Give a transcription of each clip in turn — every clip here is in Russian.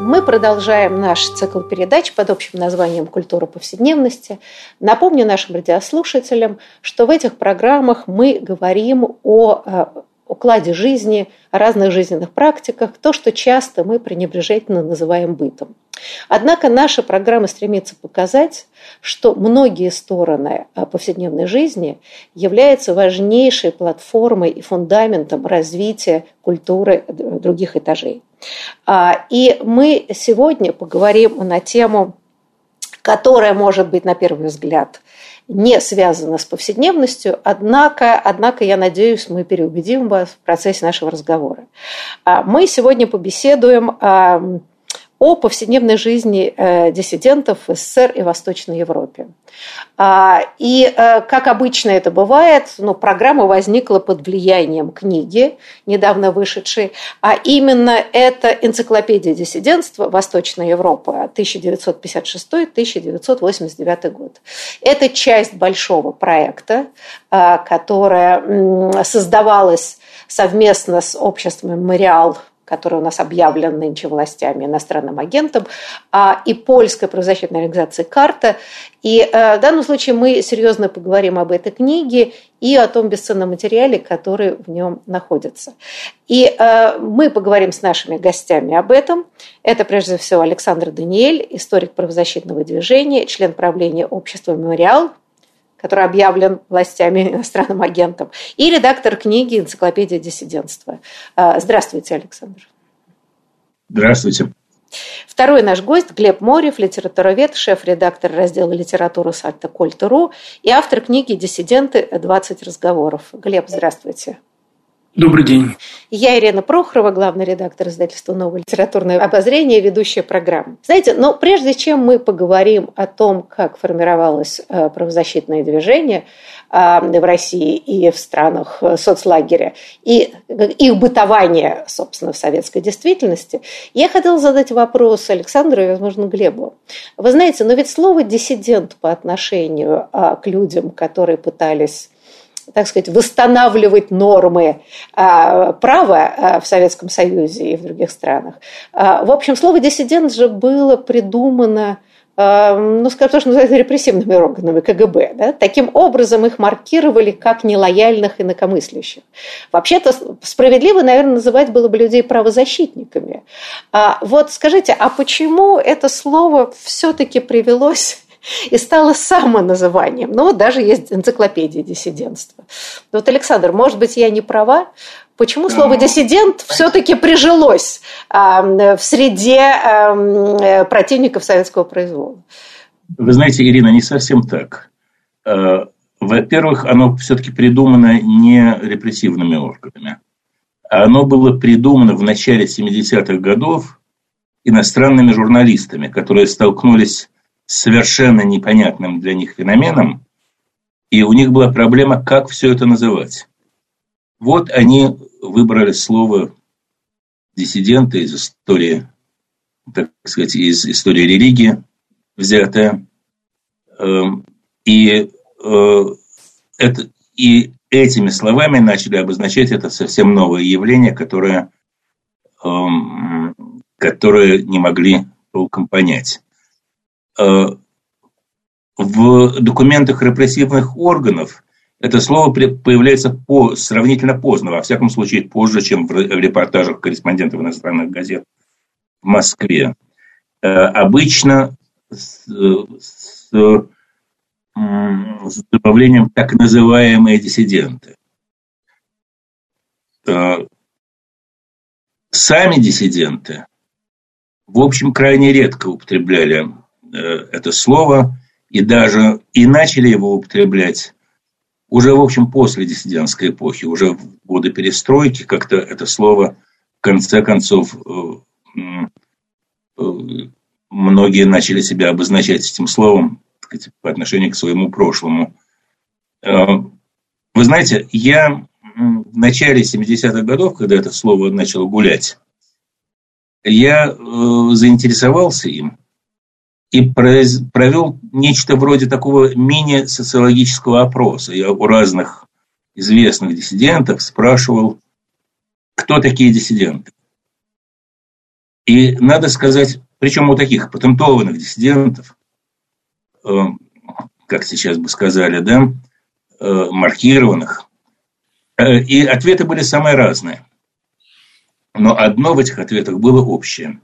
Мы продолжаем наш цикл передач под общим названием «Культура повседневности». Напомню нашим радиослушателям, что в этих программах мы говорим о э, укладе жизни, о разных жизненных практиках, то, что часто мы пренебрежительно называем бытом. Однако наша программа стремится показать, что многие стороны а, повседневной жизни являются важнейшей платформой и фундаментом развития культуры других этажей. А, и мы сегодня поговорим на тему, которая может быть на первый взгляд не связана с повседневностью, однако, однако, я надеюсь, мы переубедим вас в процессе нашего разговора. А, мы сегодня побеседуем о повседневной жизни э, диссидентов в СССР и Восточной Европе. А, и, э, как обычно это бывает, ну, программа возникла под влиянием книги, недавно вышедшей, а именно это энциклопедия диссидентства Восточной Европы 1956-1989 год. Это часть большого проекта, э, которая создавалась совместно с обществом «Мемориал» который у нас объявлен нынче властями иностранным агентом, а, и польская правозащитная организация «Карта». И э, в данном случае мы серьезно поговорим об этой книге и о том бесценном материале, который в нем находится. И э, мы поговорим с нашими гостями об этом. Это прежде всего Александр Даниэль, историк правозащитного движения, член правления общества «Мемориал», который объявлен властями иностранным агентом, и редактор книги «Энциклопедия диссидентства». А, здравствуйте, Александр. Здравствуйте. Второй наш гость Глеб Морев, литературовед, шеф-редактор раздела литературы сайта Кольта.ру и автор книги «Диссиденты. 20 разговоров». Глеб, здравствуйте. Добрый день. Я Ирина Прохорова, главный редактор издательства «Новое литературное обозрение», ведущая программы. Знаете, но прежде чем мы поговорим о том, как формировалось э, правозащитное движение э, в России и в странах э, соцлагеря, и их бытование, собственно, в советской действительности, я хотела задать вопрос Александру и, возможно, Глебу. Вы знаете, но ведь слово «диссидент» по отношению к людям, которые пытались так сказать, восстанавливать нормы а, права а, в Советском Союзе и в других странах. А, в общем, слово «диссидент» же было придумано ну, скажем, то, что называется репрессивными органами КГБ. Да? Таким образом их маркировали как нелояльных инакомыслящих. Вообще-то справедливо, наверное, называть было бы людей правозащитниками. А вот скажите, а почему это слово все-таки привелось и стало самоназыванием. Ну, вот даже есть энциклопедия диссидентства. Вот, Александр, может быть, я не права? Почему слово ну, «диссидент» все-таки прижилось а, в среде э, противников советского произвола? Вы знаете, Ирина, не совсем так. Э, во-первых, оно все-таки придумано не репрессивными органами. Оно было придумано в начале 70-х годов иностранными журналистами, которые столкнулись совершенно непонятным для них феноменом, и у них была проблема, как все это называть. Вот они выбрали слово диссиденты из истории, так сказать, из истории религии взятое. Эм, и, э, это, и этими словами начали обозначать это совсем новое явление, которое, эм, которое не могли толком понять. Э, в документах репрессивных органов это слово появляется по, сравнительно поздно, во всяком случае позже, чем в репортажах корреспондентов иностранных газет в Москве. Э, обычно с, с, с добавлением так называемые диссиденты. Э, сами диссиденты, в общем, крайне редко употребляли это слово и даже и начали его употреблять уже, в общем, после диссидентской эпохи, уже в годы перестройки, как-то это слово в конце концов э, э, многие начали себя обозначать этим словом по отношению к своему прошлому. Э, вы знаете, я в начале 70-х годов, когда это слово начало гулять, я э, заинтересовался им и провел нечто вроде такого мини-социологического опроса. Я у разных известных диссидентов спрашивал, кто такие диссиденты. И надо сказать, причем у таких патентованных диссидентов, э, как сейчас бы сказали, да, э, маркированных, э, и ответы были самые разные. Но одно в этих ответах было общее.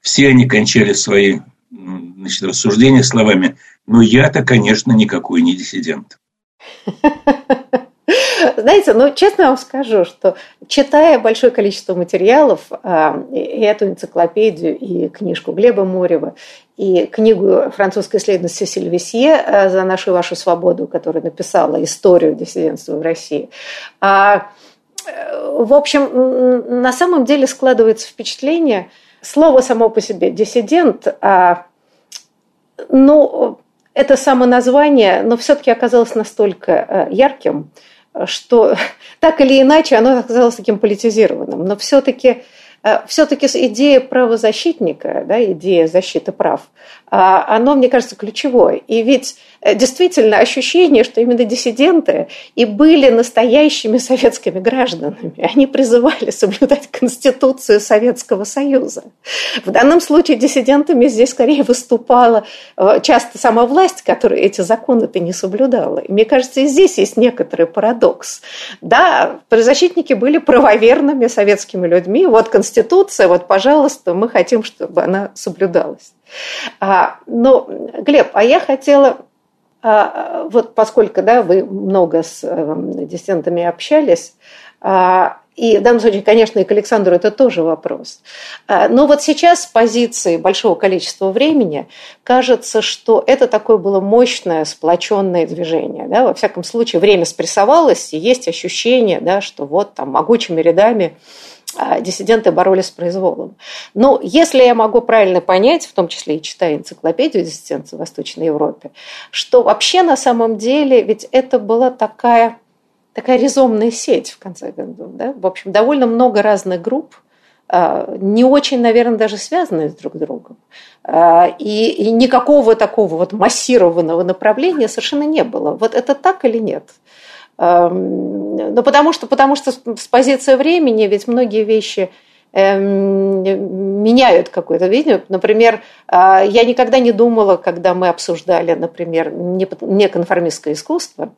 Все они кончали свои значит, рассуждения словами «ну я-то, конечно, никакой не диссидент». Знаете, ну, честно вам скажу, что читая большое количество материалов, а, и эту энциклопедию, и книжку Глеба Морева, и книгу французской исследовательницы Сильвесье а, «За нашу и вашу свободу», которая написала историю диссидентства в России, а, в общем, на самом деле складывается впечатление, слово само по себе «диссидент», ну, это само название, но все-таки оказалось настолько э, ярким, что так или иначе оно оказалось таким политизированным. Но все-таки э, все-таки идея правозащитника, да, идея защиты прав, оно, мне кажется, ключевое. И ведь Э, действительно ощущение, что именно диссиденты и были настоящими советскими гражданами. Они призывали соблюдать Конституцию Советского Союза. В данном случае диссидентами здесь скорее выступала э, часто сама власть, которая эти законы-то не соблюдала. И мне кажется, и здесь есть некоторый парадокс. Да, правозащитники были правоверными советскими людьми. Вот Конституция, вот, пожалуйста, мы хотим, чтобы она соблюдалась. А, но, Глеб, а я хотела а, вот поскольку да, вы много с эм, диссидентами общались, а, и в данном случае, конечно, и к Александру это тоже вопрос. А, но вот сейчас с позиции большого количества времени кажется, что это такое было мощное, сплоченное движение. Да? Во всяком случае, время спрессовалось, и есть ощущение, да, что вот там могучими рядами диссиденты боролись с произволом. Но если я могу правильно понять, в том числе и читая энциклопедию диссиденции в Восточной Европе, что вообще на самом деле ведь это была такая, такая резомная сеть, в конце концов. Да? В общем, довольно много разных групп, а, не очень, наверное, даже связанные друг с другом. А, и, и никакого такого вот массированного направления совершенно не было. Вот это так или нет? Ну, потому что, потому что с позиции времени ведь многие вещи эм, меняют какое-то видение. Например, а, я никогда не думала, когда мы обсуждали, например, неконформистское искусство,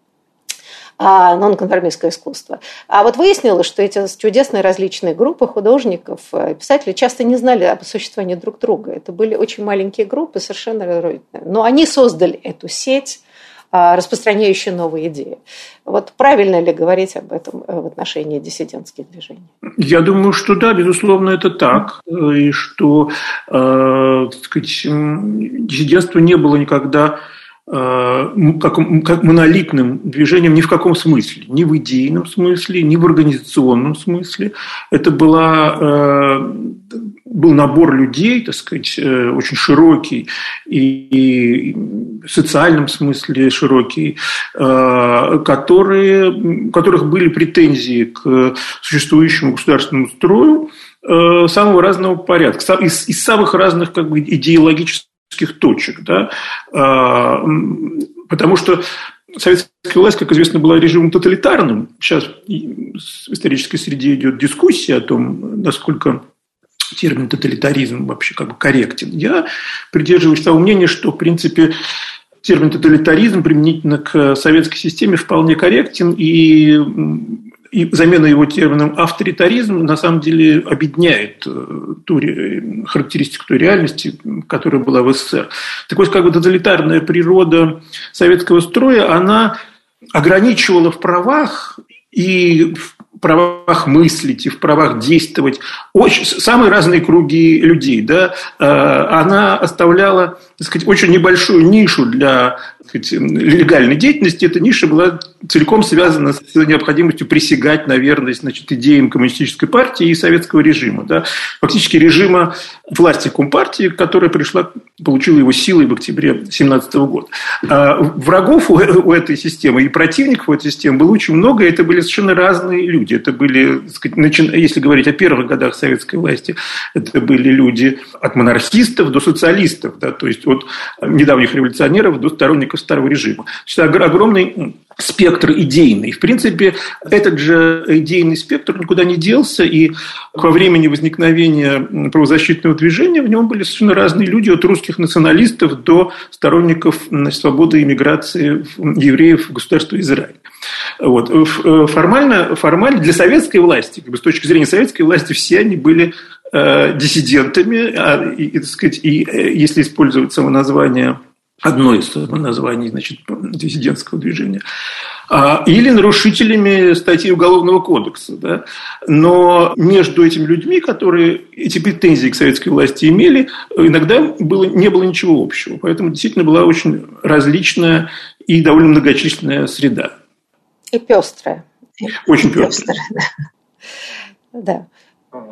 а нонконформистское искусство. А вот выяснилось, что эти чудесные различные группы художников, э, писателей часто не знали об существовании друг друга. Это были очень маленькие группы, совершенно разрозненные. Но они создали эту сеть, распространяющие новые идеи. Вот правильно ли говорить об этом э, в отношении диссидентских движений? Я думаю, что да, безусловно, это так. И что э, сказать, диссидентство не было никогда как, как монолитным движением ни в каком смысле. Ни в идейном смысле, ни в организационном смысле. Это была, э, был набор людей, так сказать, э, очень широкий и, в социальном смысле широкий, которые, у которых были претензии к существующему государственному строю самого разного порядка, из, из самых разных как бы, идеологических точек. Да? А, потому что советская власть, как известно, была режимом тоталитарным. Сейчас в исторической среде идет дискуссия о том, насколько термин тоталитаризм вообще как бы корректен. Я придерживаюсь того мнения, что, в принципе, термин тоталитаризм применительно к советской системе вполне корректен, и и замена его термином авторитаризм на самом деле объединяет э, ту характеристику той реальности, которая была в СССР. Так вот, как бы тоталитарная природа советского строя, она ограничивала в правах и правах мыслить и в правах действовать очень, самые разные круги людей. Да, она оставляла так сказать, очень небольшую нишу для сказать, легальной деятельности. Эта ниша была целиком связана с необходимостью присягать на верность значит, идеям коммунистической партии и советского режима. Да? Фактически режима власти Компартии, которая пришла, получила его силой в октябре 2017 года. А врагов у этой системы и противников у этой системы было очень много, и это были совершенно разные люди. Это были, если говорить о первых годах советской власти, это были люди от монархистов до социалистов, да, то есть от недавних революционеров до сторонников старого режима. Значит, огромный спектр идейный. В принципе, этот же идейный спектр никуда не делся, и во времени возникновения правозащитного движения в нем были совершенно разные люди, от русских националистов до сторонников свободы иммиграции евреев в государство Израиль. Вот. Э, формально, формально для советской власти, как бы с точки зрения советской власти, все они были э, диссидентами, а, и, и, так сказать, и э, если использовать самоназвание одно из названий значит, диссидентского движения, а, или нарушителями статьи Уголовного кодекса. Да? Но между этими людьми, которые эти претензии к советской власти имели, иногда было, не было ничего общего. Поэтому действительно была очень различная и довольно многочисленная среда. И пестрая. Очень пестрая. Да.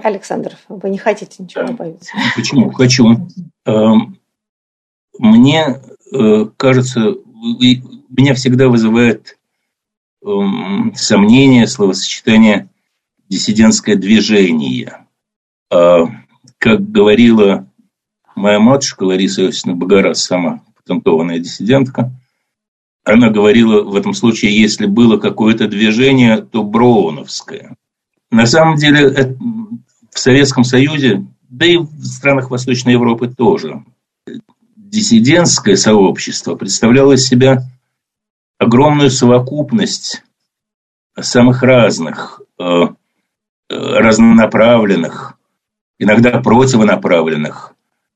Александр, вы не хотите ничего добавить? Почему? Хочу. Эм, мне Э, кажется, меня всегда вызывает эм, сомнение словосочетание диссидентское движение. А, как говорила моя матушка Лариса Иосифовна Богораз, сама патентованная диссидентка, она говорила в этом случае, если было какое-то движение, то броуновское. На самом деле в Советском Союзе, да и в странах Восточной Европы тоже, диссидентское сообщество представляло из себя огромную совокупность самых разных, э, э, разнонаправленных, иногда противонаправленных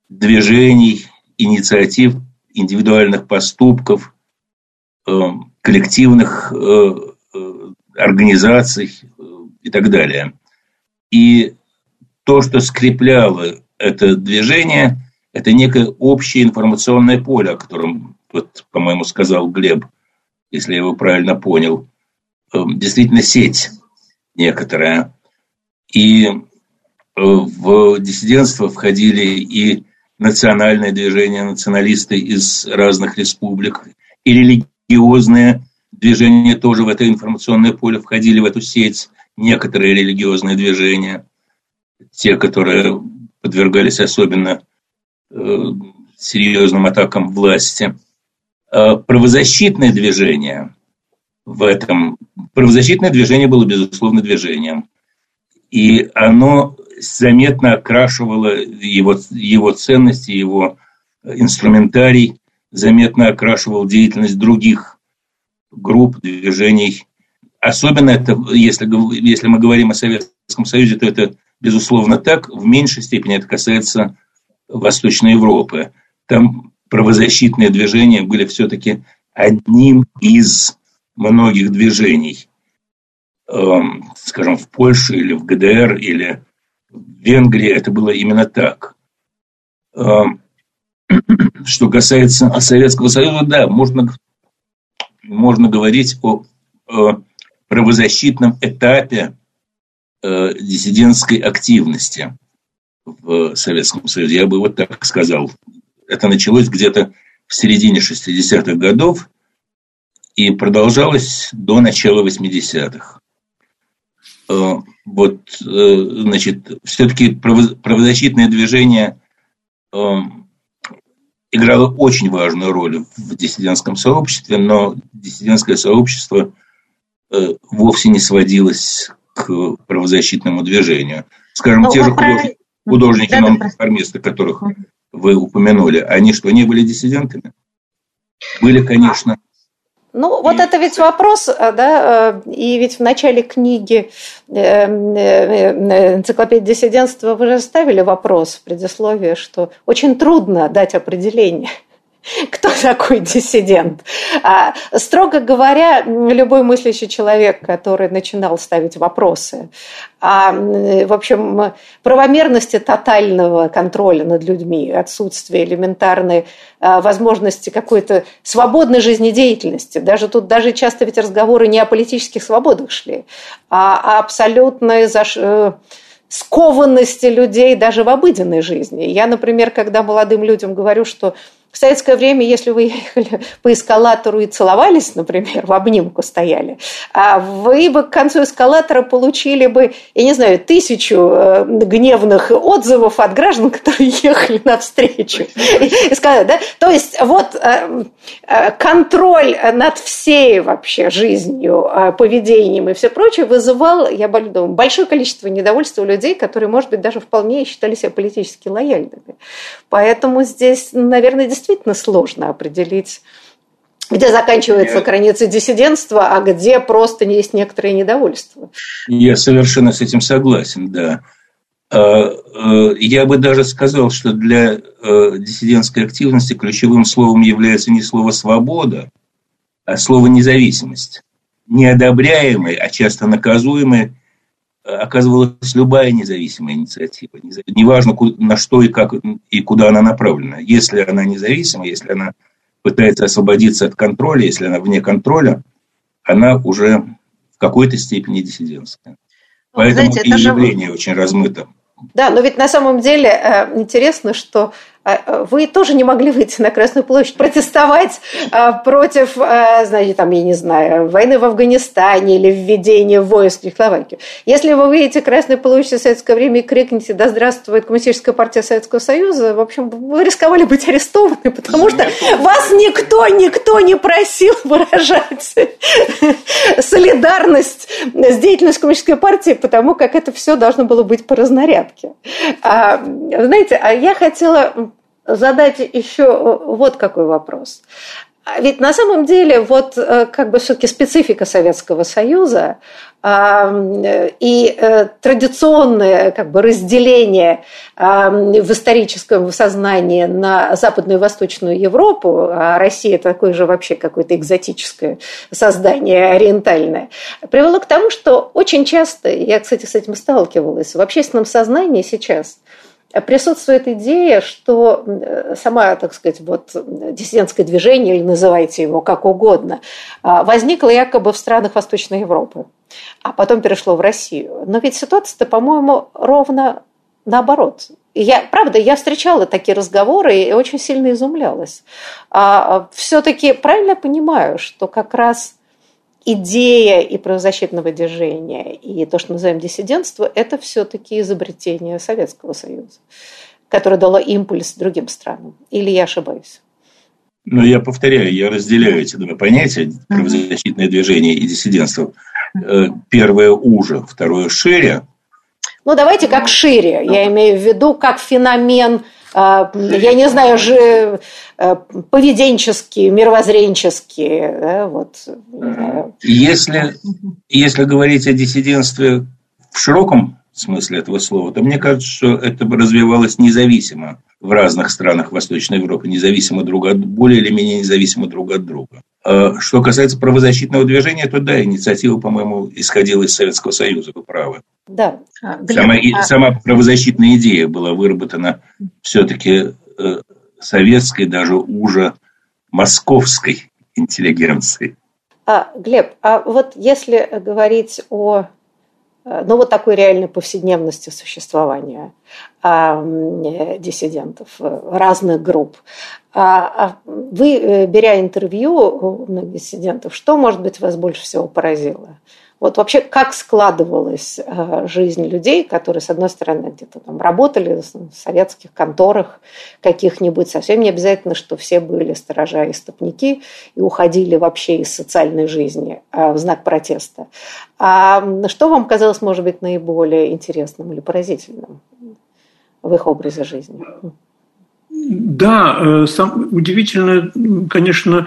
движений, инициатив, индивидуальных поступков, э, коллективных организаций и так далее. И то, что скрепляло это движение – это некое общее информационное поле, о котором, вот, по-моему, сказал Глеб, если я его правильно понял. Действительно, сеть некоторая. И э, в диссидентство входили и национальное движение, националисты из разных республик, и религиозные движения тоже в это информационное поле входили в эту сеть, некоторые религиозные движения, те, которые подвергались особенно Э, серьезным атакам власти. А правозащитное движение в этом... Правозащитное движение было, безусловно, движением. И оно заметно окрашивало его, его ценности, его инструментарий, заметно окрашивал деятельность других групп, движений. Особенно это, если, если мы говорим о Советском Союзе, то это, безусловно, так. В меньшей степени это касается Восточной Европы. Там правозащитные движения были все-таки одним из многих движений. Эм, скажем, в Польше или в ГДР или в Венгрии это было именно так. Что касается Советского Союза, да, можно, можно говорить о, о правозащитном этапе э, диссидентской активности в Советском Союзе. Я бы вот так сказал. Это началось где-то в середине 60-х годов и продолжалось до начала 80-х. Э, вот, э, значит, все-таки правозащитное движение э, играло очень важную роль в диссидентском сообществе, но диссидентское сообщество вовсе не сводилось к правозащитному движению. Скажем, но те же художники художники, да, нонконформисты, которых вы упомянули, они что, не были диссидентами? Были, конечно. Ну, вот это ведь вопрос, э, да, э, и ведь в начале книги э, «Энциклопедия диссидентства» вы же ставили вопрос в предисловии, что очень трудно дать определение кто такой диссидент. А, строго говоря, любой мыслящий человек, который начинал ставить вопросы о, в общем, правомерности тотального контроля над людьми, отсутствие элементарной а, возможности какой-то свободной жизнедеятельности. Даже тут даже часто ведь разговоры не о политических свободах шли, а абсолютной заш э, скованности людей даже в обыденной жизни. Я, например, когда молодым людям говорю, что в советское время, если вы ехали по эскалатору и целовались, например, в обнимку стояли, а вы бы к концу эскалатора получили бы, я не знаю, тысячу э, гневных отзывов от граждан, которые ехали навстречу. Сказали, да? То есть вот э, э, контроль над всей вообще жизнью, поведением и все прочее вызывал, я думаю, большое количество недовольства у людей, которые, может быть, даже вполне считали себя политически лояльными. Поэтому здесь, наверное, действительно сложно определить, где заканчивается граница диссидентства, а где просто есть некоторое недовольство. Я совершенно с этим согласен, да. А, э, я бы даже сказал, что для э, диссидентской активности ключевым словом является не слово «свобода», а слово «независимость». Неодобряемой, а часто наказуемой э, оказывалась любая независимая инициатива. Неважно, на что и как и куда она направлена. Если она независима, если она пытается освободиться от контроля, если она вне контроля, она уже в какой-то степени диссидентская. Ну, Поэтому знаете, и явление же... очень размыто. Да, но ведь на самом деле э, интересно, что вы тоже не могли выйти на Красную площадь протестовать а, против, значит, там, я не знаю, войны в Афганистане или введения войск в Чехословакию. Если вы выйдете на Красную площадь в советское время и крикнете «Да здравствует Коммунистическая партия Советского Союза», в общем, вы рисковали быть арестованы, потому что вас никто, никто не просил выражать солидарность с деятельностью Коммунистической партии, потому как это все должно было быть по разнарядке. Знаете, а я хотела задать еще э, вот какой вопрос. Ведь на самом деле вот э, как бы все-таки специфика Советского Союза и э, традиционное как бы разделение в историческом сознании на Западную и Восточную Европу, а Россия такое же вообще какое-то экзотическое создание ориентальное, привело к тому, что очень часто, я, кстати, с этим сталкивалась, в общественном сознании сейчас – присутствует идея, что сама, так сказать, вот диссидентское движение, или называйте его как угодно, а, возникло якобы в странах Восточной Европы, а потом перешло в Россию. Но ведь ситуация-то, по-моему, ровно наоборот. Я, правда, я встречала такие разговоры и очень сильно изумлялась. А, а все-таки правильно понимаю, что как раз идея и правозащитного движения, и то, что мы называем диссидентство, это все-таки изобретение Советского Союза, которое дало импульс другим странам. Или я ошибаюсь? Ну, я повторяю, я разделяю эти два понятия, правозащитное движение и диссидентство. Э, первое уже, второе шире. Ну, давайте как шире. Я имею в виду как феномен я не знаю, же э, поведенческие, мировоззренческие. Да, вот, если, если говорить о диссидентстве в широком смысле этого слова, то мне кажется, что это развивалось независимо в разных странах Восточной Европы, независимо друг от более или менее независимо друг от друга. А что касается правозащитного движения, то да, инициатива, по-моему, исходила из Советского Союза, вы правы. Да. Сама, а... сама правозащитная идея была выработана все-таки э, советской, даже уже московской интеллигенцией. А, Глеб, а вот если говорить о ну, вот такой реальной повседневности существования а, диссидентов э, разных групп. А, а вы, беря интервью у многих диссидентов, что, может быть, вас больше всего поразило? Вот вообще как складывалась э, жизнь людей, которые, с одной стороны, где-то там работали в советских конторах каких-нибудь, совсем не обязательно, что все были сторожа и стопники и уходили вообще из социальной жизни э, в знак протеста. А что вам казалось, может быть, наиболее интересным или поразительным в их образе жизни? Да, э, сам, удивительно, конечно,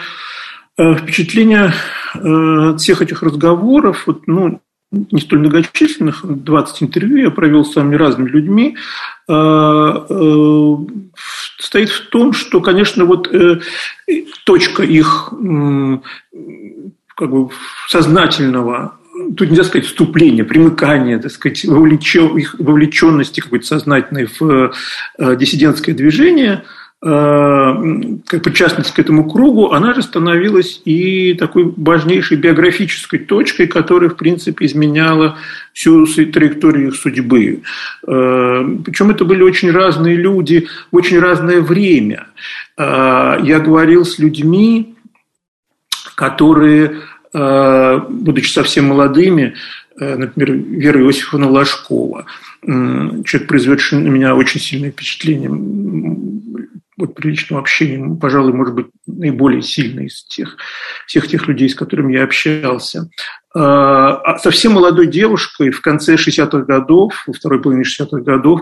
впечатление э, от всех этих разговоров, вот, ну, не столь многочисленных, 20 интервью я провел с самыми разными людьми, э, состоит в том, что, конечно, вот э, точка их э, как бы сознательного тут нельзя сказать вступление, примыкание, так сказать, вовлечен, их вовлеченности какой-то сознательной в э, диссидентское движение, э, как причастность к этому кругу, она же становилась и такой важнейшей биографической точкой, которая, в принципе, изменяла всю траекторию их судьбы. Э, Причем это были очень разные люди очень разное время. Я говорил с людьми, которые Э, будучи совсем молодыми, э, например, Вера Иосифовна Ложкова, человек, произведший на меня очень сильное впечатление вот при личном общении, пожалуй, может быть, наиболее сильный из тех, всех тех людей, с которыми я общался. Э, а совсем молодой девушкой в конце 60-х годов, во второй половине 60-х годов,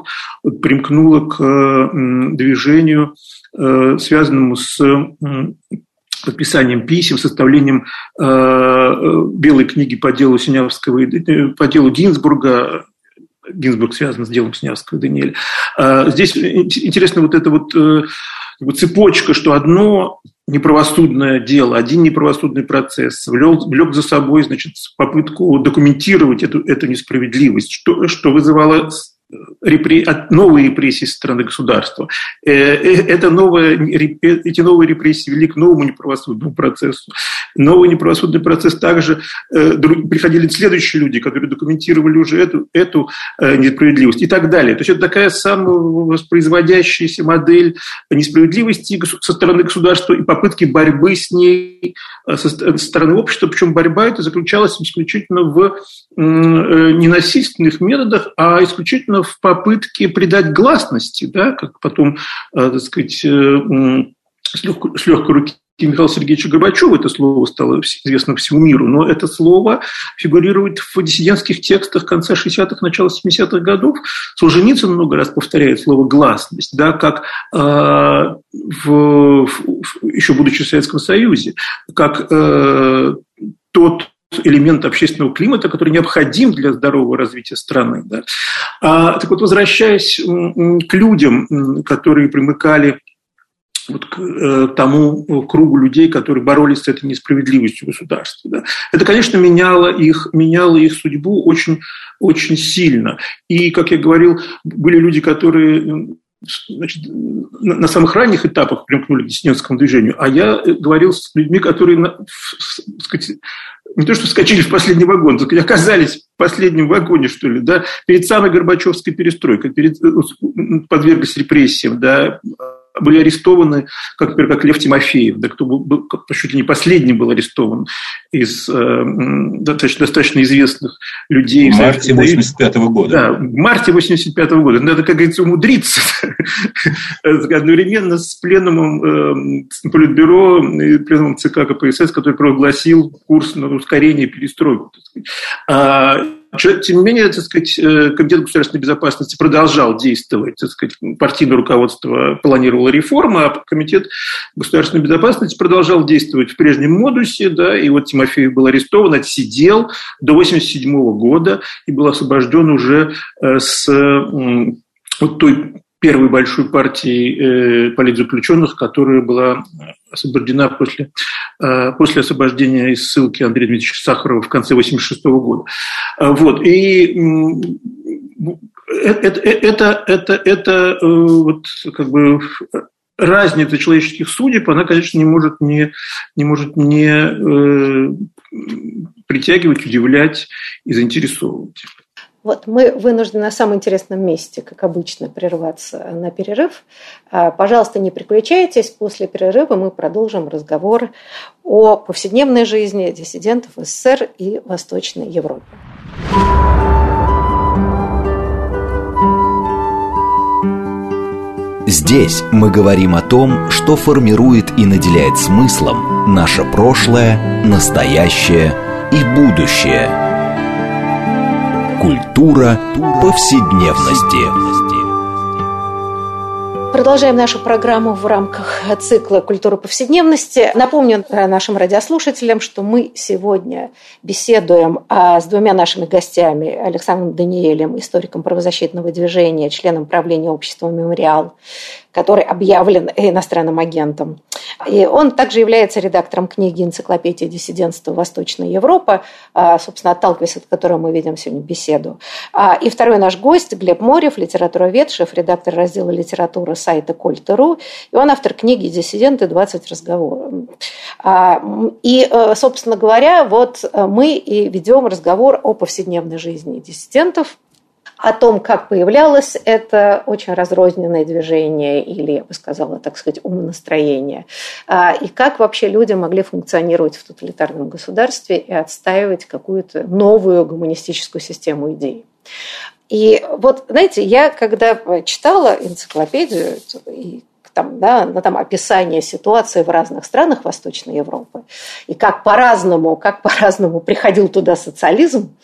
примкнула к движению, связанному с подписанием писем, составлением э, э, белой книги по делу Синявского, э, по делу Гинзбурга, Гинзбург связан с делом Синявского и Даниэля. Э, здесь интересно вот эта вот э, цепочка, что одно неправосудное дело, один неправосудный процесс влек, влек за собой значит, попытку документировать эту, эту несправедливость, что, что вызывало репре... новые репрессии со стороны государства. Э, э, это новое, эти новые репрессии вели к новому неправосудному процессу. Новый неправосудный процесс также э, приходили следующие люди, которые документировали уже эту, эту несправедливость и так далее. То есть это такая самовоспроизводящаяся модель несправедливости со стороны государства и попытки борьбы с ней со стороны общества. Причем борьба эта заключалась исключительно в ненасильственных методах, а исключительно в попытке придать гласности, да, как потом, э, так сказать, э, с легкой, руки Михаила Сергеевича Горбачева это слово стало известно всему миру, но это слово фигурирует в диссидентских текстах конца 60-х, начала 70-х годов. Солженицын много раз повторяет слово «гласность», да, как э, в, в, еще будучи в Советском Союзе, как э, тот элемент общественного климата, который необходим для здорового развития страны. Да. А, так вот, возвращаясь к людям, которые примыкали вот к э, тому кругу людей, которые боролись с этой несправедливостью государства. Да. Это, конечно, меняло их, меняло их судьбу очень, очень сильно. И, как я говорил, были люди, которые значит, на самых ранних этапах примкнули к диссидентскому движению, а я говорил с людьми, которые сказать, не то что вскочили в последний вагон, так оказались в последнем вагоне, что ли, да, перед самой Горбачевской перестройкой, перед, э, подверглись репрессиям, да, были арестованы, как, например, как Лев Тимофеев, да, кто был, был чуть ли не последний был арестован из э, достаточно, достаточно известных людей. В марте 85 -го года. Да, в марте 85 -го года. Надо, как говорится, умудриться одновременно с пленумом э, Политбюро и пленумом ЦК КПСС, который прогласил курс на ускорение перестройки. А, тем не менее, так сказать, э, Комитет государственной безопасности продолжал действовать. Так сказать, партийное руководство планировало реформы, а Комитет государственной безопасности продолжал действовать в прежнем модусе. Да, и вот Тимофеев был арестован, отсидел до 1987 года и был освобожден уже э, с вот той первой большой партии э, политзаключенных, которая была освобождена после, э, после освобождения из ссылки Андрея Дмитриевича Сахарова в конце 1986 года. Э, вот. И это, это, это, это вот как бы разница человеческих судеб, она, конечно, не может не, не, может не э, притягивать, удивлять и заинтересовывать. Вот мы вынуждены на самом интересном месте, как обычно, прерваться на перерыв. А, пожалуйста, не переключайтесь. После перерыва мы продолжим разговор о повседневной жизни диссидентов СССР и Восточной Европе. Здесь мы говорим о том, что формирует и наделяет смыслом наше прошлое, настоящее и будущее – Культура повседневности. Продолжаем нашу программу в рамках цикла «Культура повседневности». Напомню нашим радиослушателям, что мы сегодня беседуем а, с двумя нашими гостями, Александром Даниэлем, историком правозащитного движения, членом правления общества «Мемориал», который объявлен иностранным агентом. И он также является редактором книги «Энциклопедия диссидентства. Восточная Европа», собственно, отталкиваясь от которой мы ведем сегодня беседу. А, и второй наш гость Глеб Морев, литературовед, шеф-редактор раздела литературы сайта Кольта.ру, и он автор книги «Диссиденты. 20 разговоров». А, и, э, собственно говоря, вот мы и ведем разговор о повседневной жизни диссидентов – о том, как появлялось это очень разрозненное движение или, я бы сказала, так сказать, умонастроение, а, и как вообще люди могли функционировать в тоталитарном государстве и отстаивать какую-то новую гуманистическую систему идей. И вот, знаете, я когда читала энциклопедию и там, да, на там описание ситуации в разных странах Восточной Европы, и как по-разному, как по-разному приходил туда социализм,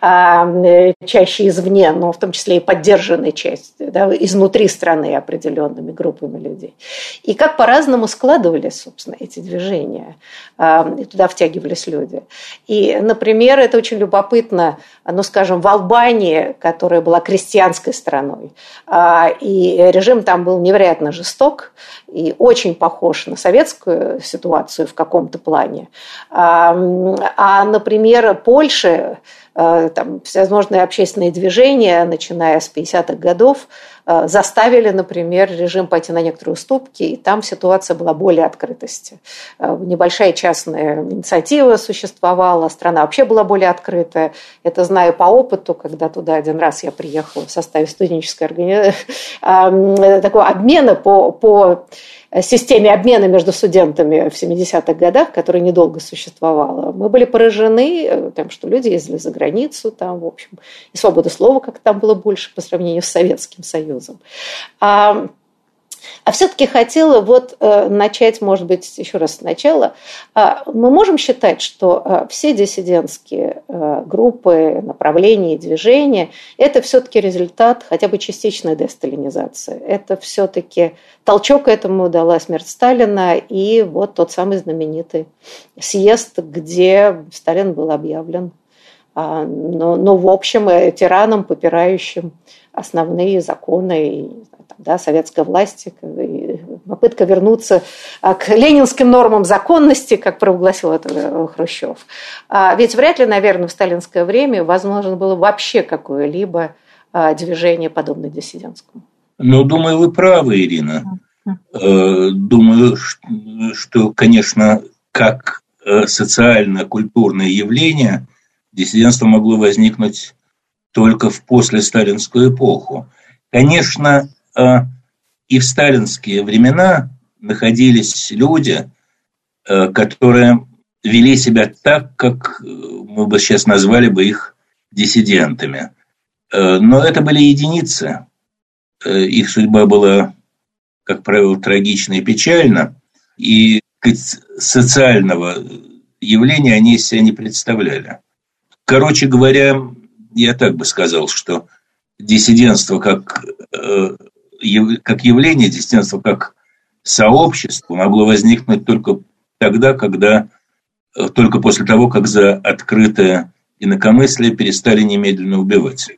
а, э, чаще извне, но в том числе и поддержанной частью, да, изнутри страны определенными группами людей, и как по-разному складывались, собственно, эти движения, а, и туда втягивались люди. И, например, это очень любопытно, ну, скажем, в Албании, которая была крестьянской страной, а, и режим там был невероятно жесток, Восток и очень похож на советскую ситуацию в каком-то плане. А, например, Польша там, всевозможные общественные движения, начиная с 50-х годов, э, заставили, например, режим пойти на некоторые уступки, и там ситуация была более открытости. Э, небольшая частная инициатива существовала, страна вообще была более открытая. Это знаю по опыту, когда туда один раз я приехала в составе студенческой организации, такого обмена по, по Э, системе обмена между студентами в 70-х годах, которая недолго существовала, мы были поражены э, тем, что люди ездили за границу, там, в общем, и свобода слова как там было больше по сравнению с Советским Союзом. А а все-таки хотела вот э, начать, может быть, еще раз сначала. А, мы можем считать, что э, все диссидентские э, группы, направления и движения – это все-таки результат хотя бы частичной десталинизации. Это все-таки толчок этому дала смерть Сталина и вот тот самый знаменитый съезд, где Сталин был объявлен но, но в общем тираном, попирающим основные законы да, советской власти, попытка вернуться а, к ленинским нормам законности, как провозгласил это э, Хрущев. А ведь вряд ли, наверное, в сталинское время возможно было вообще какое-либо а, движение, подобное диссидентскому. Ну, думаю, вы правы, Ирина. Э, думаю, что, конечно, как э, социально-культурное явление диссидентство могло возникнуть только в послесталинскую эпоху. Конечно, а, и в сталинские времена находились люди, э, которые вели себя так, как э, мы бы сейчас назвали бы их диссидентами. Э, но это были единицы. Их судьба была, как правило, трагична и печальна. И социального явления они из себя не представляли. Короче говоря, я так бы сказал, что диссидентство как как явление, диссидентство как сообщество могло возникнуть только тогда, когда э, только после того, как за открытое инакомыслие перестали немедленно убивать.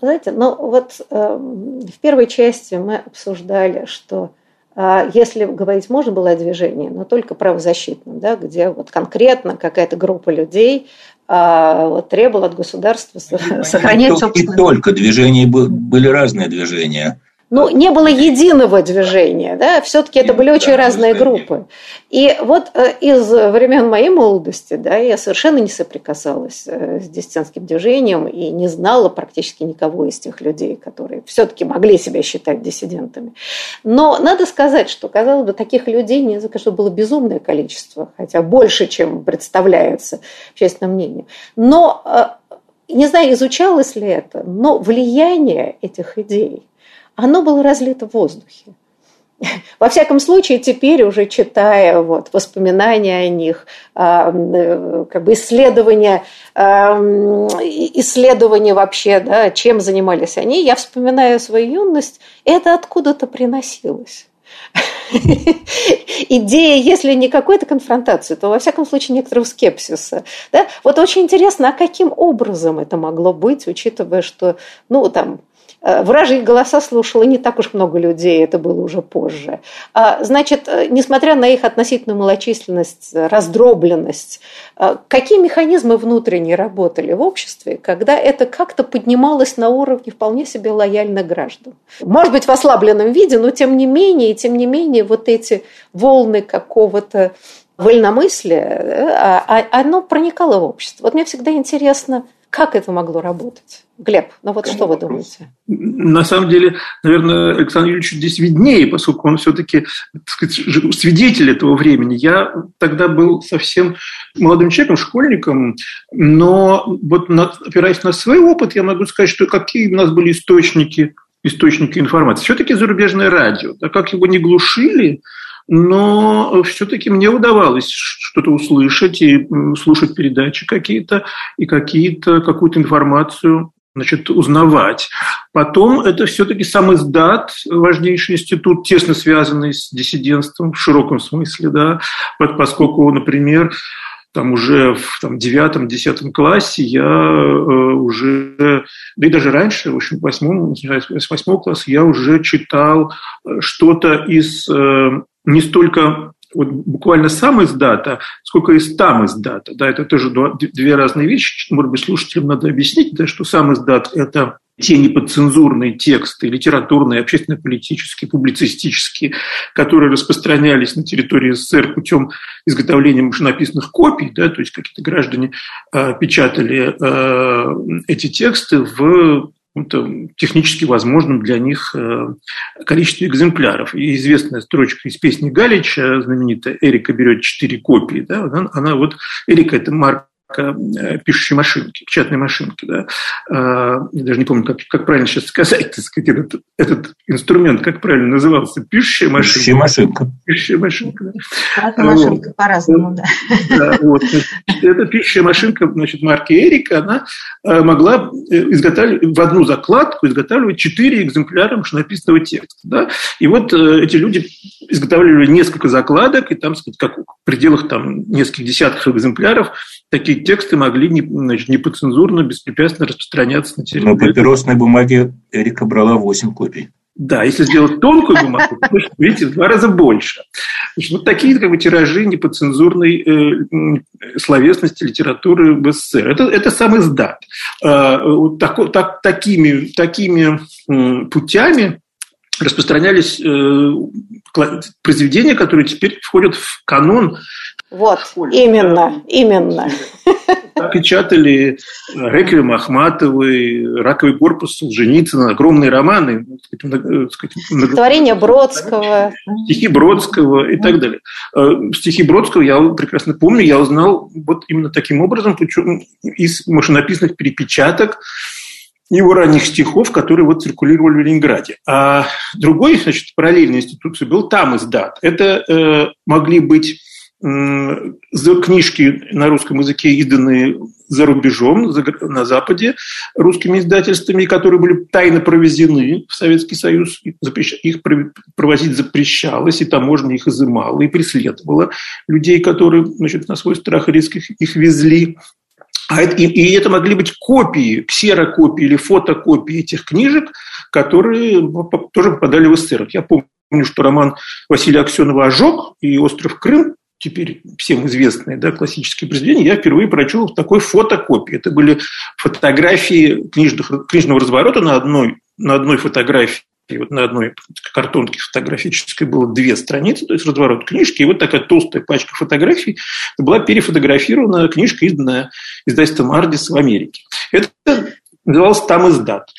Знаете, ну вот э, в первой части мы обсуждали, что э, если говорить можно было о движении, но только правозащитном, да, где вот конкретно какая-то группа людей э, вот, требовала от государства сохранять собственное... И только. Движения были разные движения ну, не было единого движения, да, все-таки это были очень разные группы. И вот э, из времен моей молодости, да, я совершенно не соприкасалась э, с диссидентским движением и не знала практически никого из тех людей, которые все-таки могли себя считать диссидентами. Но надо сказать, что, казалось бы, таких людей, мне кажется, было безумное количество, хотя больше, чем представляется общественным мнением. Но э, не знаю, изучалось ли это, но влияние этих идей оно было разлито в воздухе. Во всяком случае, теперь уже читая вот, воспоминания о них, а, как бы исследования, а, исследования вообще, да, чем занимались они, я вспоминаю свою юность, это откуда-то приносилось. Идея, если не какой-то конфронтации, то, во всяком случае, некоторого скепсиса. Да? Вот очень интересно, а каким образом это могло быть, учитывая, что, ну, там, вражьи голоса слушало не так уж много людей, это было уже позже. А, значит, э, несмотря на их относительную малочисленность, раздробленность, э, какие механизмы внутренние работали в обществе, когда это как-то поднималось на уровне вполне себе лояльных граждан? Может быть, в ослабленном виде, но тем не менее, тем не менее, вот эти волны какого-то вольномыслия, а, а, оно проникало в общество. Вот мне всегда интересно, как это могло работать? Глеб, ну вот что вы думаете? На самом деле, наверное, Александр Юрьевич здесь виднее, поскольку он все-таки свидетель этого времени. Я тогда был совсем молодым человеком, школьником, но вот опираясь на свой опыт, я могу сказать, что какие у нас были источники источники информации. Все-таки зарубежное радио. А как его не глушили, но все-таки мне удавалось что-то услышать и слушать передачи какие-то, и какие-то, какую-то информацию значит, узнавать. Потом это все-таки сам издат, важнейший институт, тесно связанный с диссидентством в широком смысле, да, поскольку, например, там уже в там, девятом-десятом классе я э, уже, да и даже раньше, в общем, восьмом, с восьмого класса я уже читал э, что-то из э, не столько вот буквально сам из дата, сколько из там из дата. Да, это тоже две разные вещи. Может быть, слушателям надо объяснить, да, что сам из дат – это те неподцензурные тексты, литературные, общественно-политические, публицистические, которые распространялись на территории СССР путем изготовления машинописных копий, да, то есть какие-то граждане э, печатали э, эти тексты в технически возможным для них э, количестве экземпляров. И известная строчка из песни Галича, знаменитая «Эрика берет четыре копии», да, она, она вот, Эрика – это марка Э, пишущей машинки, печатной машинки. Да. А, я даже не помню, как, как правильно сейчас сказать, так сказать этот, этот инструмент, как правильно назывался, пишущая машинка. Пишущая машинка. Пишущая машинка, да. Машинка по-разному, да. да вот. Эта пишущая машинка, значит, марки Эрика, она э, могла э, изготавливать в одну закладку изготавливать четыре экземпляра машинописного текста. Да. И вот эти люди изготавливали несколько закладок, и там, сказать, как пределах там, нескольких десятков экземпляров такие тексты могли не, значит, непоцензурно, беспрепятственно распространяться на территории. На папиросной бумаге Эрика брала 8 копий. Да, если сделать тонкую бумагу, то, видите, в два раза больше. Значит, вот такие как бы, тиражи непоцензурной э, словесности, литературы в СССР. Это, это сам издат. Э, так, так, такими, такими э, путями распространялись э, произведения, которые теперь входят в канон вот, именно, именно. Печатали Реквием Ахматовой, Раковый корпус Солженицына, огромные романы. Творение Бродского. Стихи Бродского и так далее. Э, стихи Бродского я прекрасно помню, я узнал вот именно таким образом из машинописных перепечаток его ранних стихов, которые вот циркулировали в Ленинграде. А другой, значит, параллельной институцией был там издат. Это э, могли быть книжки на русском языке, изданные за рубежом, на Западе, русскими издательствами, которые были тайно провезены в Советский Союз. Их провозить запрещалось, и таможня их изымала и преследовала людей, которые значит, на свой страх и риск их, их везли. А это, и, и это могли быть копии, ксерокопии или фотокопии этих книжек, которые тоже попадали в СССР. Я помню, что роман Василия Аксенова «Ожог» и «Остров Крым» теперь всем известные да, классические произведения, я впервые прочел в такой фотокопии. Это были фотографии книжных, книжного разворота на одной, на одной фотографии и вот на одной картонке фотографической было две страницы, то есть разворот книжки, и вот такая толстая пачка фотографий была перефотографирована книжка, изданная издательством «Ардис» в Америке. Это называлось «Там издат».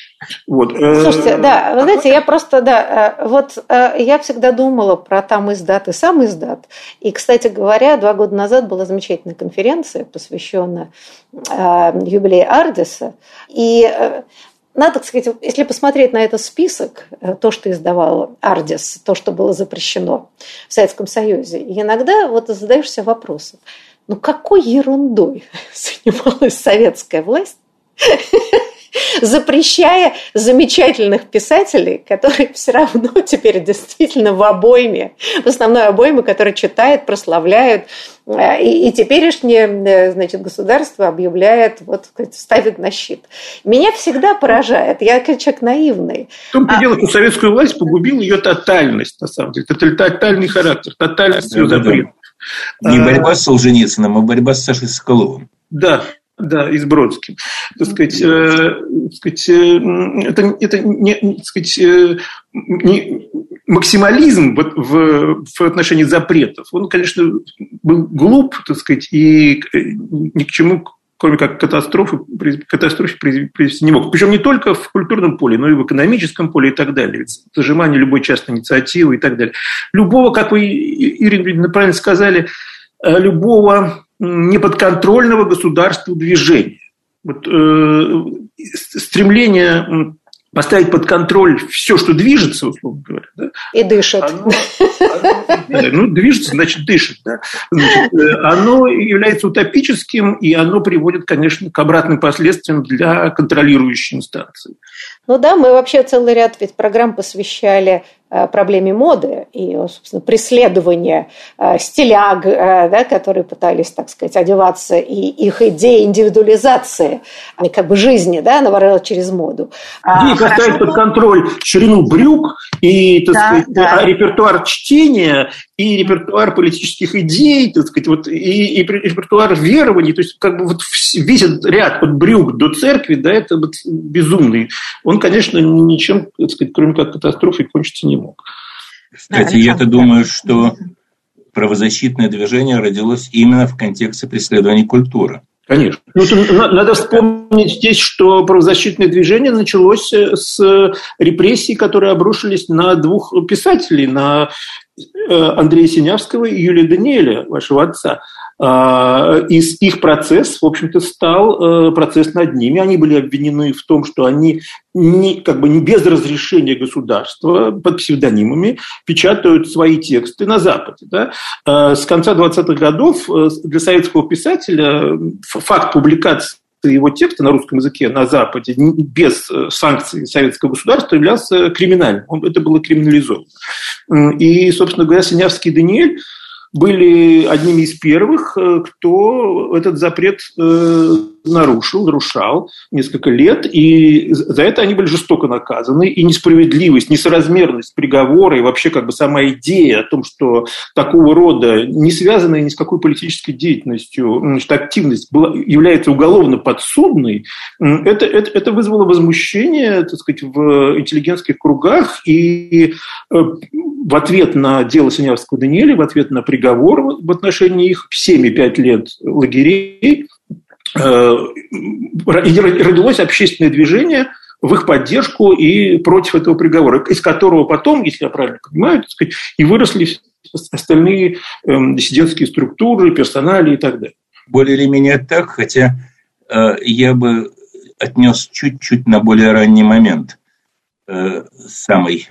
Вот. Э, Слушайте, да, вы знаете, я просто, да, э, вот э, я всегда думала про там издат и сам издат. И, кстати говоря, два года назад была замечательная конференция, посвященная юбилею Ардиса. И надо сказать, если посмотреть на этот список, э, то, что издавал Ардис, то, что было запрещено в Советском Союзе, иногда вот задаешься вопросом, ну какой ерундой занималась советская власть, запрещая замечательных писателей, которые все равно теперь действительно в обойме, в основной обойме, которые читают, прославляют. Э, и, и теперешнее э, значит, государство объявляет, вот, ставит на щит. Меня всегда поражает, я человек наивный. В том-то а... дело, что советскую власть погубила ее тотальность, на самом деле. Это тотальный характер, тотальность ее запретов. Не а, борьба с Солженицыным, а борьба с Сашей Соколовым. Да, да, и с Бродским. Так сказать, э, так сказать, э, это, это не, так сказать, э, не, максимализм в, в, в отношении запретов, он, конечно, был глуп, так сказать, и ни к чему, кроме как катастрофы, катастрофе привести не мог. Причем не только в культурном поле, но и в экономическом поле и так далее. Зажимание любой частной инициативы и так далее. Любого, как вы, Ирина правильно сказали, любого неподконтрольного государству движения. Вот, э, стремление поставить под контроль все, что движется, условно говоря. Да, и дышит. Оно, оно, ну, движется, значит, дышит. Да, значит, э, оно является утопическим, и оно приводит, конечно, к обратным последствиям для контролирующей инстанции. Ну да, мы вообще целый ряд ведь программ посвящали проблеме моды и, собственно, преследования э, стиляг, э, да, которые пытались, так сказать, одеваться, и их идеи индивидуализации как бы жизни, да, наворила через моду. А, и поставить под контроль ширину брюк и, так да, сказать, да. репертуар чтения и репертуар политических идей, так сказать, вот, и, и репертуар верований, то есть как бы вот весь этот ряд от брюк до церкви, да, это вот безумный. Он, конечно, ничем, так сказать, кроме как катастрофой кончиться не мог. Кстати, я-то думаю, что правозащитное движение родилось именно в контексте преследования культуры. Конечно. Ну, надо вспомнить здесь, что правозащитное движение началось э, с репрессий, которые обрушились на двух писателей, на э, Андрея Синявского и Юлия Даниэля, вашего отца. А, и их процесс, в общем-то, стал э, процесс над ними. Они были обвинены в том, что они не, как бы не без разрешения государства под псевдонимами печатают свои тексты на Западе. Да? А, с конца 20-х годов э, для советского писателя факт публикации его текста на русском языке на Западе без э, санкций советского государства являлся криминальным. Это было криминализовано. И, собственно говоря, Синявский Даниэль были одними из первых, э, кто этот запрет э, нарушил, нарушал несколько лет, и за это они были жестоко наказаны, и несправедливость, несоразмерность приговора, и вообще как бы сама идея о том, что такого рода, не связанная ни с какой политической деятельностью, значит, активность была, является уголовно подсудной, это, это, это вызвало возмущение, так сказать, в интеллигентских кругах, и э, в ответ на дело Синявского Даниэля, в ответ на приговор в отношении их 7,5 лет лагерей, родилось общественное движение в их поддержку и против этого приговора, из которого потом, если я правильно понимаю, сказать, и выросли остальные эм, диссидентские структуры, персонали и так далее. Более или менее так, хотя э, я бы отнес чуть-чуть на более ранний момент э, самый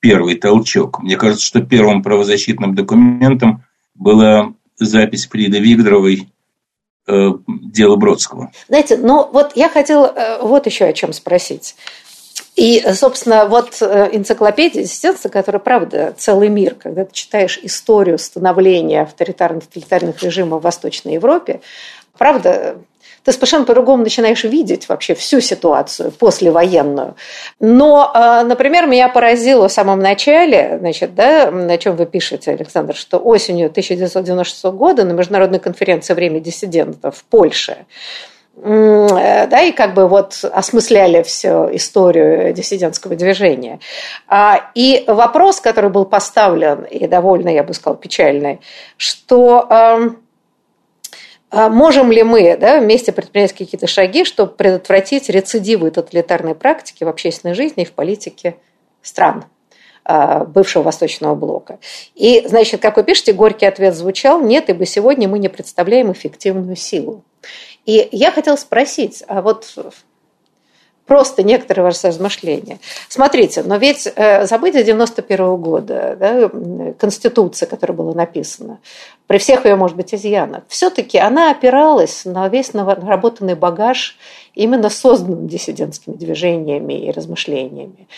первый толчок. Мне кажется, что первым правозащитным документом была запись Фриды Вигдоровой э, дело Бродского. Знаете, ну вот я хотела э, вот еще о чем спросить. И, собственно, вот э, энциклопедия диссидентства, которая, правда, целый мир, когда ты читаешь историю становления авторитарных тоталитарных режимов в Восточной Европе, правда, ты совершенно по-другому начинаешь видеть вообще всю ситуацию послевоенную. Но, а, например, меня поразило в самом начале, значит, да, на чем вы пишете, Александр, что осенью 1996 года на международной конференции «Время диссидентов» в Польше э, да, и как бы вот осмысляли всю историю диссидентского движения. А, и вопрос, который был поставлен, и довольно, я бы сказала, печальный, что а можем ли мы да, вместе предпринять какие-то шаги, чтобы предотвратить рецидивы тоталитарной практики в общественной жизни и в политике стран а, бывшего Восточного блока. И, значит, как вы пишете, горький ответ звучал, нет, ибо сегодня мы не представляем эффективную силу. И я хотела спросить, а вот просто некоторые ваши размышления. Смотрите, но ведь э, события 91 года, да, Конституция, которая была написана, при всех ее, может быть, изъянах, все-таки она опиралась на весь наработанный багаж именно созданным диссидентскими движениями и размышлениями.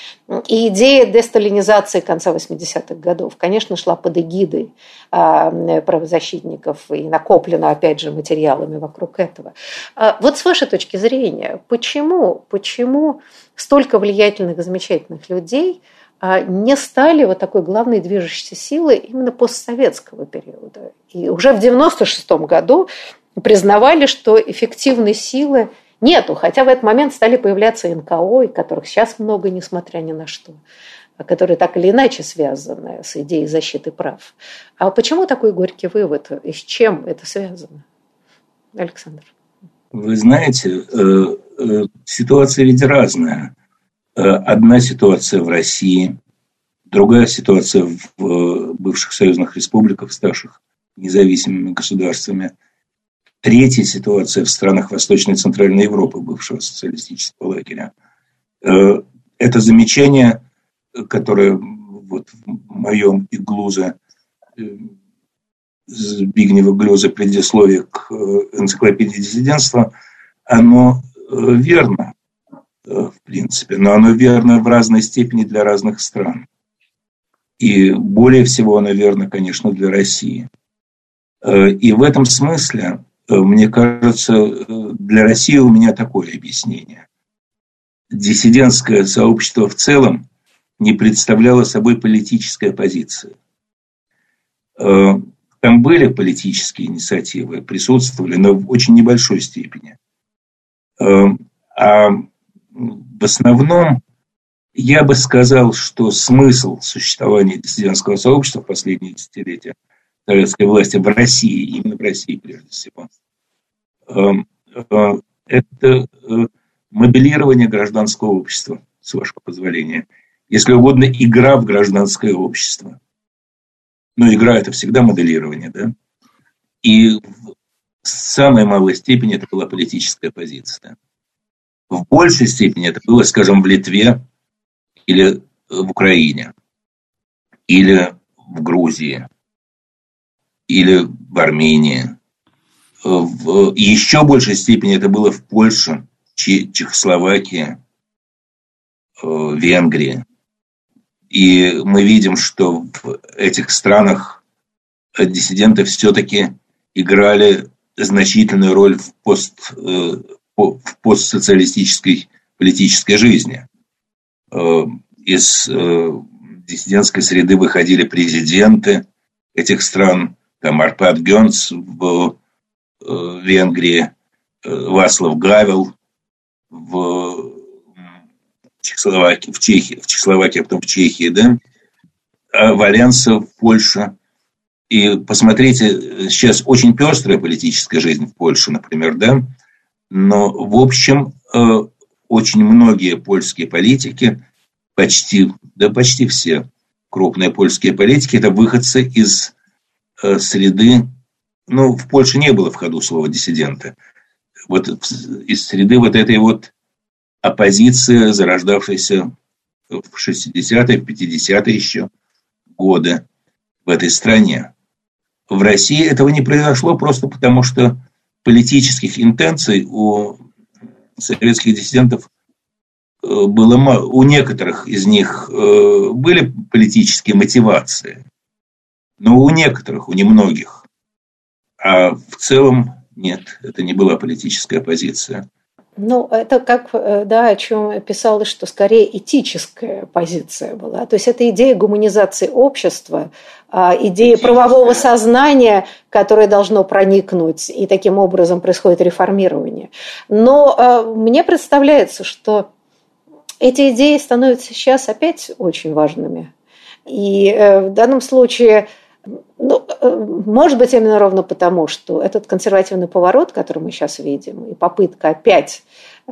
И идея десталинизации конца 80-х годов, конечно, шла под эгидой а, правозащитников и накоплена, опять же, материалами вокруг этого. А вот с вашей точки зрения, почему, почему столько влиятельных замечательных людей – а не стали вот такой главной движущей силой именно постсоветского периода. И уже в 1996 году признавали, что эффективной силы нету, хотя в этот момент стали появляться НКО, и которых сейчас много, несмотря ни на что, а которые так или иначе связаны с идеей защиты прав. А почему такой горький вывод? И с чем это связано? Александр. Вы знаете, э, э, ситуация ведь разная. Э, одна ситуация в России, другая ситуация в бывших союзных республиках, ставших независимыми государствами, третья ситуация в странах Восточной и Центральной Европы, бывшего социалистического лагеря. Э, это замечание, которое вот в моем и Глуза, Збигнева Глюза предисловие к энциклопедии диссидентства, оно верно. Э, в принципе, но оно верно в разной степени для разных стран. И более всего оно верно, конечно, для России. Э, и в этом смысле, э, мне кажется, для России у меня такое объяснение. Диссидентское сообщество в целом не представляло собой политической оппозиции. Там были политические инициативы, присутствовали, но в очень небольшой степени. А в основном я бы сказал, что смысл существования диссидентского сообщества в последние десятилетия советской власти в России, именно в России прежде всего, эм, э, это э, моделирование гражданского общества, с вашего позволения. Если угодно, игра в гражданское общество. Но игра – это всегда моделирование, да? И в самой малой степени это была политическая позиция. В большей степени это было, скажем, в Литве или в Украине, или в Грузии, или в Армении. В еще большей степени это было в Польше, Чехословакии, э, Венгрии. И мы видим, что в этих странах диссиденты все-таки играли значительную роль в пост, э, в постсоциалистической политической жизни. Э, из э, диссидентской среды выходили президенты этих стран, там Арпад Гёнц в э, Венгрии, Васлав Гавел в Чехословакии, в Чехии, в Чехословакии, а потом в Чехии, да, а Валенса в Польше. И посмотрите, сейчас очень пестрая политическая жизнь в Польше, например, да, но, в общем, э, очень многие польские политики, почти, да почти все крупные польские политики, это выходцы из э, среды, ну, в Польше не было в ходу слова диссиденты, вот из среды вот этой вот оппозиции, зарождавшейся в 60-е, в 50-е еще годы в этой стране. В России этого не произошло просто потому, что политических интенций у советских диссидентов э, было мало. У некоторых из них э, были политические мотивации, но у некоторых, у немногих. А в целом нет, это не была политическая позиция. Ну, это как, э, да, о чем писалось, что скорее этическая позиция была. То есть это идея гуманизации общества, а, идея правового сознания, которое должно проникнуть, и таким образом происходит реформирование. Но э, мне представляется, что эти идеи становятся сейчас опять очень важными. И э, в данном случае ну, может быть, именно ровно потому, что этот консервативный поворот, который мы сейчас видим, и попытка опять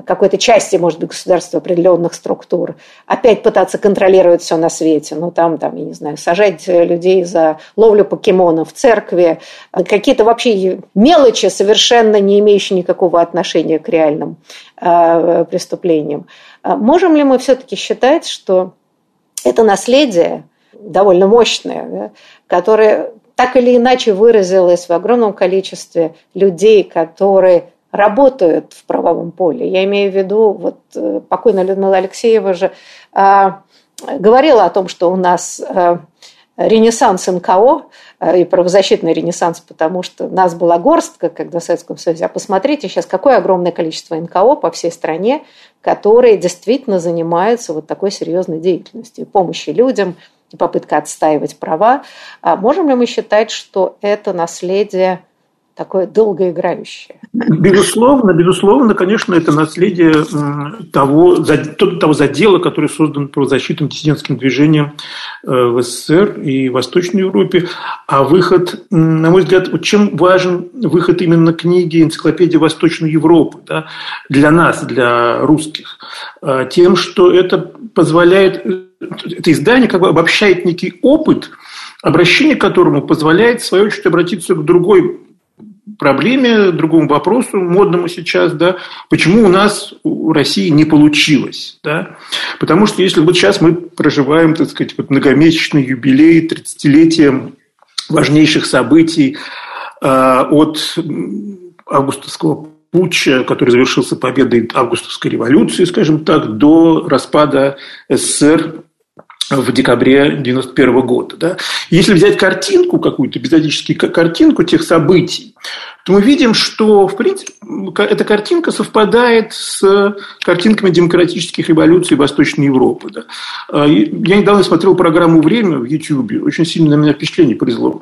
какой-то части, может быть, государства определенных структур, опять пытаться контролировать все на свете, ну там, там, я не знаю, сажать людей за ловлю покемонов в церкви, какие-то вообще мелочи, совершенно не имеющие никакого отношения к реальным э, преступлениям. Можем ли мы все-таки считать, что это наследие довольно мощное, да, которое так или иначе выразилось в огромном количестве людей, которые работают в правовом поле. Я имею в виду, вот э, покойная Людмила Алексеева же а, говорила о том, что у нас а, ренессанс НКО а, и правозащитный ренессанс, потому что нас была горстка, когда в Советском Союзе. А посмотрите сейчас, какое огромное количество НКО по всей стране, которые действительно занимаются вот такой серьезной деятельностью, помощи людям, попытка отстаивать права. А можем ли мы считать, что это наследие такое долгоиграющее. Безусловно, безусловно, конечно, это наследие того, того задела, который создан правозащитным диссидентским движением э, в СССР и Восточной Европе. А выход, на мой взгляд, вот чем важен выход именно книги «Энциклопедия Восточной Европы» да, для нас, для русских? Э, тем, что это позволяет, э, это издание как бы обобщает некий опыт, обращение к которому позволяет, в свою очередь, обратиться к другой проблеме, другому вопросу, модному сейчас, да, почему у нас у России не получилось, да, потому что если вот сейчас мы проживаем, так сказать, вот многомесячный юбилей, 30-летие важнейших событий э, от августовского путча, который завершился победой августовской революции, скажем так, до распада СССР в декабре 1991 года. Да? Если взять картинку какую-то, эпизодически картинку тех событий, то мы видим, что, в принципе, эта картинка совпадает с картинками демократических революций Восточной Европы. Да? А, я недавно смотрел программу «Время» в YouTube, очень сильно на меня впечатление произвело.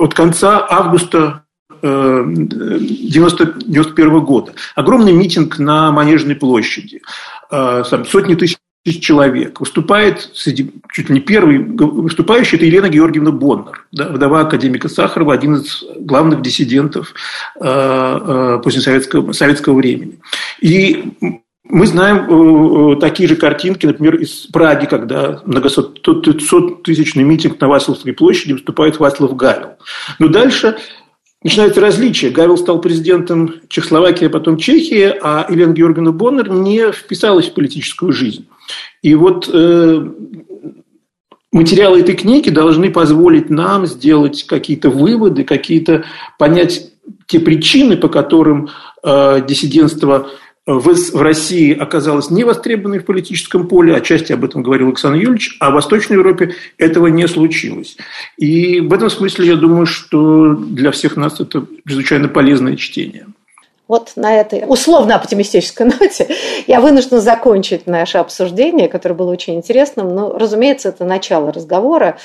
От конца августа 1991 э, года. Огромный митинг на Манежной площади. А, сотни тысяч тысяч человек. Выступает среди, чуть ли не первый выступающий, это Елена Георгиевна Боннер, да, вдова академика Сахарова, один из главных диссидентов э, э, после советского, времени. И мы знаем э, такие же картинки, например, из Праги, когда многосот-тысячный митинг на Васловской площади выступает Васлов Гавел. Но дальше начинаются различия. Гавел стал президентом Чехословакии, а потом Чехии, а Елена Георгиевна Боннер не вписалась в политическую жизнь. И вот э, материалы этой книги должны позволить нам сделать какие-то выводы, какие-то понять те причины, по которым э, диссидентство в, в России оказалось не востребованной в политическом поле, отчасти об этом говорил Александр Юрьевич, а в Восточной Европе этого не случилось. И в этом смысле я думаю, что для всех нас это чрезвычайно полезное чтение. Вот на этой условно-оптимистической ноте я вынуждена закончить наше обсуждение, которое было очень интересным. Но, разумеется, это начало разговора.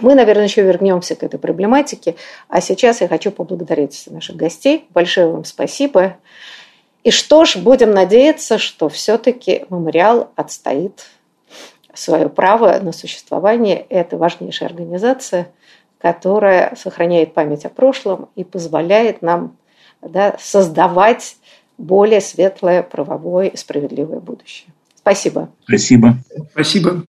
Мы, наверное, еще вернемся к этой проблематике. А сейчас я хочу поблагодарить наших гостей. Большое вам спасибо. И что ж, будем надеяться, что все-таки мемориал отстоит свое право на существование. Это важнейшая организация, которая сохраняет память о прошлом и позволяет нам да, создавать более светлое, правовое и справедливое будущее. Спасибо. Спасибо. Спасибо.